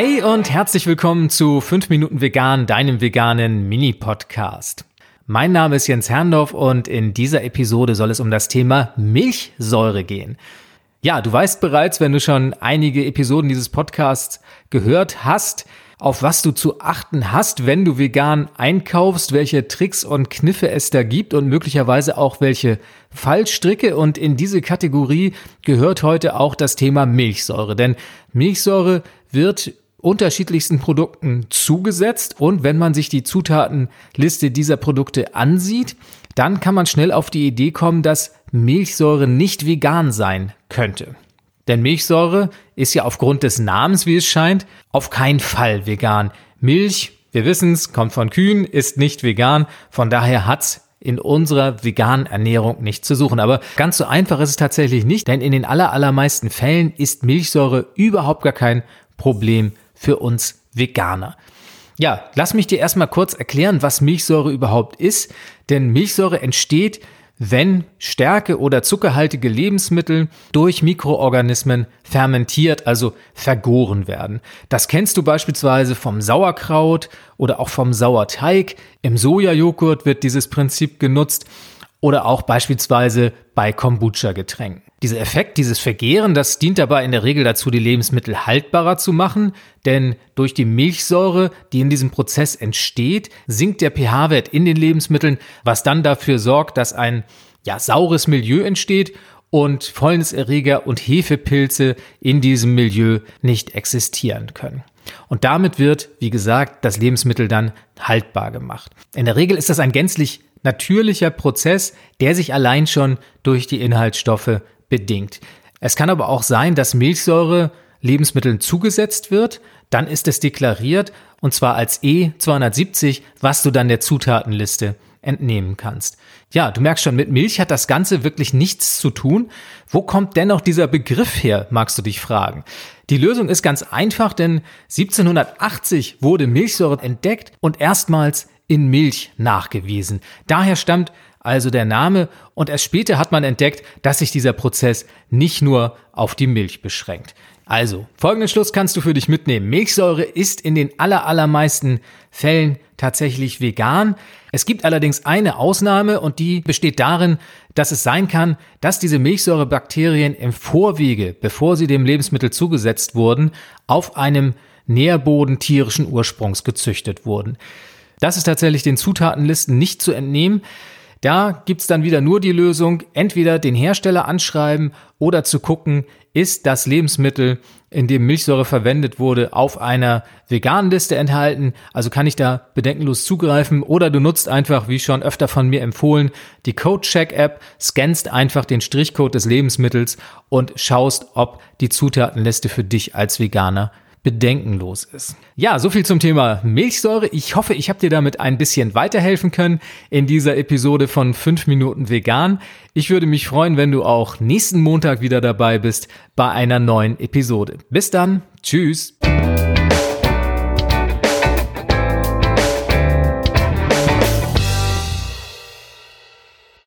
Hey und herzlich willkommen zu 5 Minuten Vegan, deinem veganen Mini-Podcast. Mein Name ist Jens Herrndorf und in dieser Episode soll es um das Thema Milchsäure gehen. Ja, du weißt bereits, wenn du schon einige Episoden dieses Podcasts gehört hast, auf was du zu achten hast, wenn du vegan einkaufst, welche Tricks und Kniffe es da gibt und möglicherweise auch welche Fallstricke. Und in diese Kategorie gehört heute auch das Thema Milchsäure. Denn Milchsäure wird unterschiedlichsten Produkten zugesetzt und wenn man sich die Zutatenliste dieser Produkte ansieht, dann kann man schnell auf die Idee kommen, dass Milchsäure nicht vegan sein könnte. Denn Milchsäure ist ja aufgrund des Namens, wie es scheint, auf keinen Fall vegan. Milch, wir wissen es, kommt von Kühen, ist nicht vegan, von daher hat's in unserer veganen Ernährung nicht zu suchen. Aber ganz so einfach ist es tatsächlich nicht, denn in den allermeisten Fällen ist Milchsäure überhaupt gar kein Problem für uns Veganer. Ja, lass mich dir erstmal kurz erklären, was Milchsäure überhaupt ist, denn Milchsäure entsteht wenn stärke- oder zuckerhaltige Lebensmittel durch Mikroorganismen fermentiert, also vergoren werden. Das kennst du beispielsweise vom Sauerkraut oder auch vom Sauerteig. Im Sojajoghurt wird dieses Prinzip genutzt oder auch beispielsweise bei Kombucha-Getränken. Dieser Effekt, dieses Vergehren, das dient dabei in der Regel dazu, die Lebensmittel haltbarer zu machen, denn durch die Milchsäure, die in diesem Prozess entsteht, sinkt der pH-Wert in den Lebensmitteln, was dann dafür sorgt, dass ein ja, saures Milieu entsteht und Fäulniserreger und Hefepilze in diesem Milieu nicht existieren können. Und damit wird, wie gesagt, das Lebensmittel dann haltbar gemacht. In der Regel ist das ein gänzlich natürlicher Prozess, der sich allein schon durch die Inhaltsstoffe bedingt. Es kann aber auch sein, dass Milchsäure Lebensmitteln zugesetzt wird, dann ist es deklariert und zwar als E270, was du dann der Zutatenliste entnehmen kannst. Ja, du merkst schon, mit Milch hat das Ganze wirklich nichts zu tun. Wo kommt dennoch dieser Begriff her, magst du dich fragen. Die Lösung ist ganz einfach, denn 1780 wurde Milchsäure entdeckt und erstmals in Milch nachgewiesen. Daher stammt also der Name, und erst später hat man entdeckt, dass sich dieser Prozess nicht nur auf die Milch beschränkt. Also, folgenden Schluss kannst du für dich mitnehmen. Milchsäure ist in den allermeisten Fällen tatsächlich vegan. Es gibt allerdings eine Ausnahme und die besteht darin, dass es sein kann, dass diese Milchsäurebakterien im Vorwege, bevor sie dem Lebensmittel zugesetzt wurden, auf einem Nährboden tierischen Ursprungs gezüchtet wurden. Das ist tatsächlich den Zutatenlisten nicht zu entnehmen. Da gibt's dann wieder nur die Lösung, entweder den Hersteller anschreiben oder zu gucken, ist das Lebensmittel, in dem Milchsäure verwendet wurde, auf einer veganen Liste enthalten. Also kann ich da bedenkenlos zugreifen oder du nutzt einfach, wie schon öfter von mir empfohlen, die Code-Check-App, scannst einfach den Strichcode des Lebensmittels und schaust, ob die Zutatenliste für dich als Veganer bedenkenlos ist. Ja, so viel zum Thema Milchsäure. Ich hoffe, ich habe dir damit ein bisschen weiterhelfen können in dieser Episode von 5 Minuten vegan. Ich würde mich freuen, wenn du auch nächsten Montag wieder dabei bist bei einer neuen Episode. Bis dann. Tschüss.